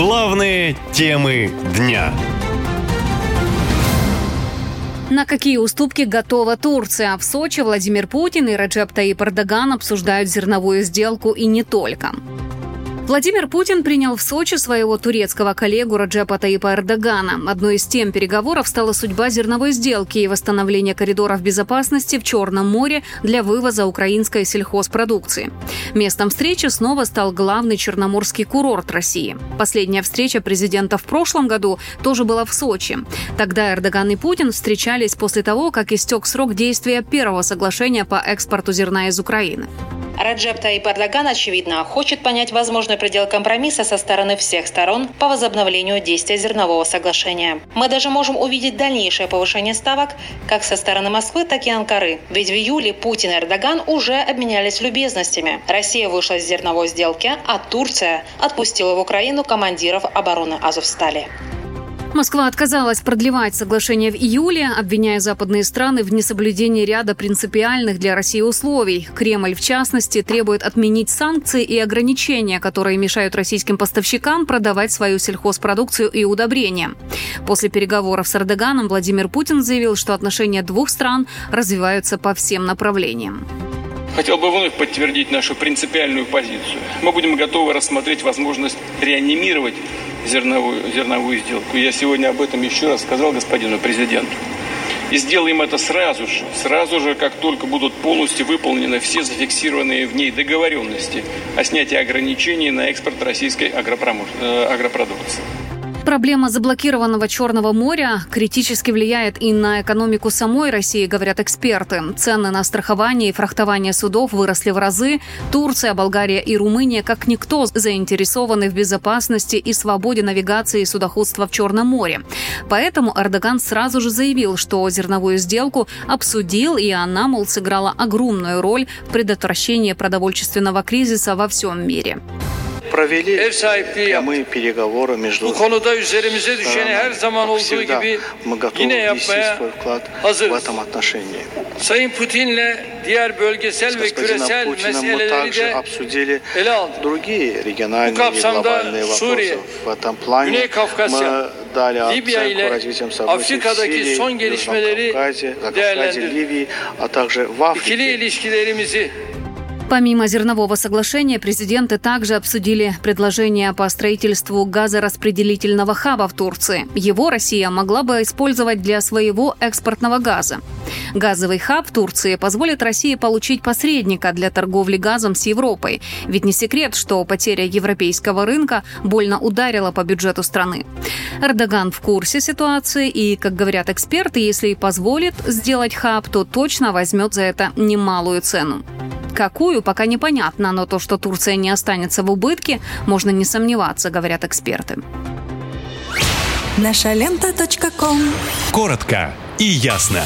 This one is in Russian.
Главные темы дня. На какие уступки готова Турция? В Сочи Владимир Путин и Раджеп Таип Эрдоган обсуждают зерновую сделку и не только. Владимир Путин принял в Сочи своего турецкого коллегу Раджепа Таипа Эрдогана. Одной из тем переговоров стала судьба зерновой сделки и восстановление коридоров безопасности в Черном море для вывоза украинской сельхозпродукции. Местом встречи снова стал главный черноморский курорт России. Последняя встреча президента в прошлом году тоже была в Сочи. Тогда Эрдоган и Путин встречались после того, как истек срок действия первого соглашения по экспорту зерна из Украины. Раджеп Таип Эрдоган, очевидно, хочет понять возможный предел компромисса со стороны всех сторон по возобновлению действия зернового соглашения. Мы даже можем увидеть дальнейшее повышение ставок как со стороны Москвы, так и Анкары. Ведь в июле Путин и Эрдоган уже обменялись любезностями. Россия вышла из зерновой сделки, а Турция отпустила в Украину командиров обороны Азовстали. Москва отказалась продлевать соглашение в июле, обвиняя западные страны в несоблюдении ряда принципиальных для России условий. Кремль, в частности, требует отменить санкции и ограничения, которые мешают российским поставщикам продавать свою сельхозпродукцию и удобрения. После переговоров с Эрдоганом Владимир Путин заявил, что отношения двух стран развиваются по всем направлениям. Хотел бы вновь подтвердить нашу принципиальную позицию. Мы будем готовы рассмотреть возможность реанимировать зерновую, зерновую сделку. Я сегодня об этом еще раз сказал господину президенту. И сделаем это сразу же, сразу же, как только будут полностью выполнены все зафиксированные в ней договоренности о снятии ограничений на экспорт российской агропромыш... Э, агропродукции. Проблема заблокированного Черного моря критически влияет и на экономику самой России, говорят эксперты. Цены на страхование и фрахтование судов выросли в разы. Турция, Болгария и Румыния как никто заинтересованы в безопасности и свободе навигации судоходства в Черном море. Поэтому Эрдоган сразу же заявил, что зерновую сделку обсудил, и она, мол, сыграла огромную роль в предотвращении продовольственного кризиса во всем мире провели прямые переговоры между Bu konuda üzerimize düşeni her zaman olduğu gibi yine yapmaya hazırız. В этом отношении. Sayın Putin'le diğer bölgesel ve küresel meseleleri de ele aldık. Другие региональные и глобальные вопросы в этом плане. Güney Kafkasya, Libya ile Afrika'daki son gelişmeleri değerlendirdik. İkili ilişkilerimizi Помимо зернового соглашения, президенты также обсудили предложение по строительству газораспределительного хаба в Турции. Его Россия могла бы использовать для своего экспортного газа. Газовый хаб в Турции позволит России получить посредника для торговли газом с Европой. Ведь не секрет, что потеря европейского рынка больно ударила по бюджету страны. Эрдоган в курсе ситуации и, как говорят эксперты, если и позволит сделать хаб, то точно возьмет за это немалую цену. Какую, пока непонятно, но то, что Турция не останется в убытке, можно не сомневаться, говорят эксперты. Наша лента. Коротко и ясно.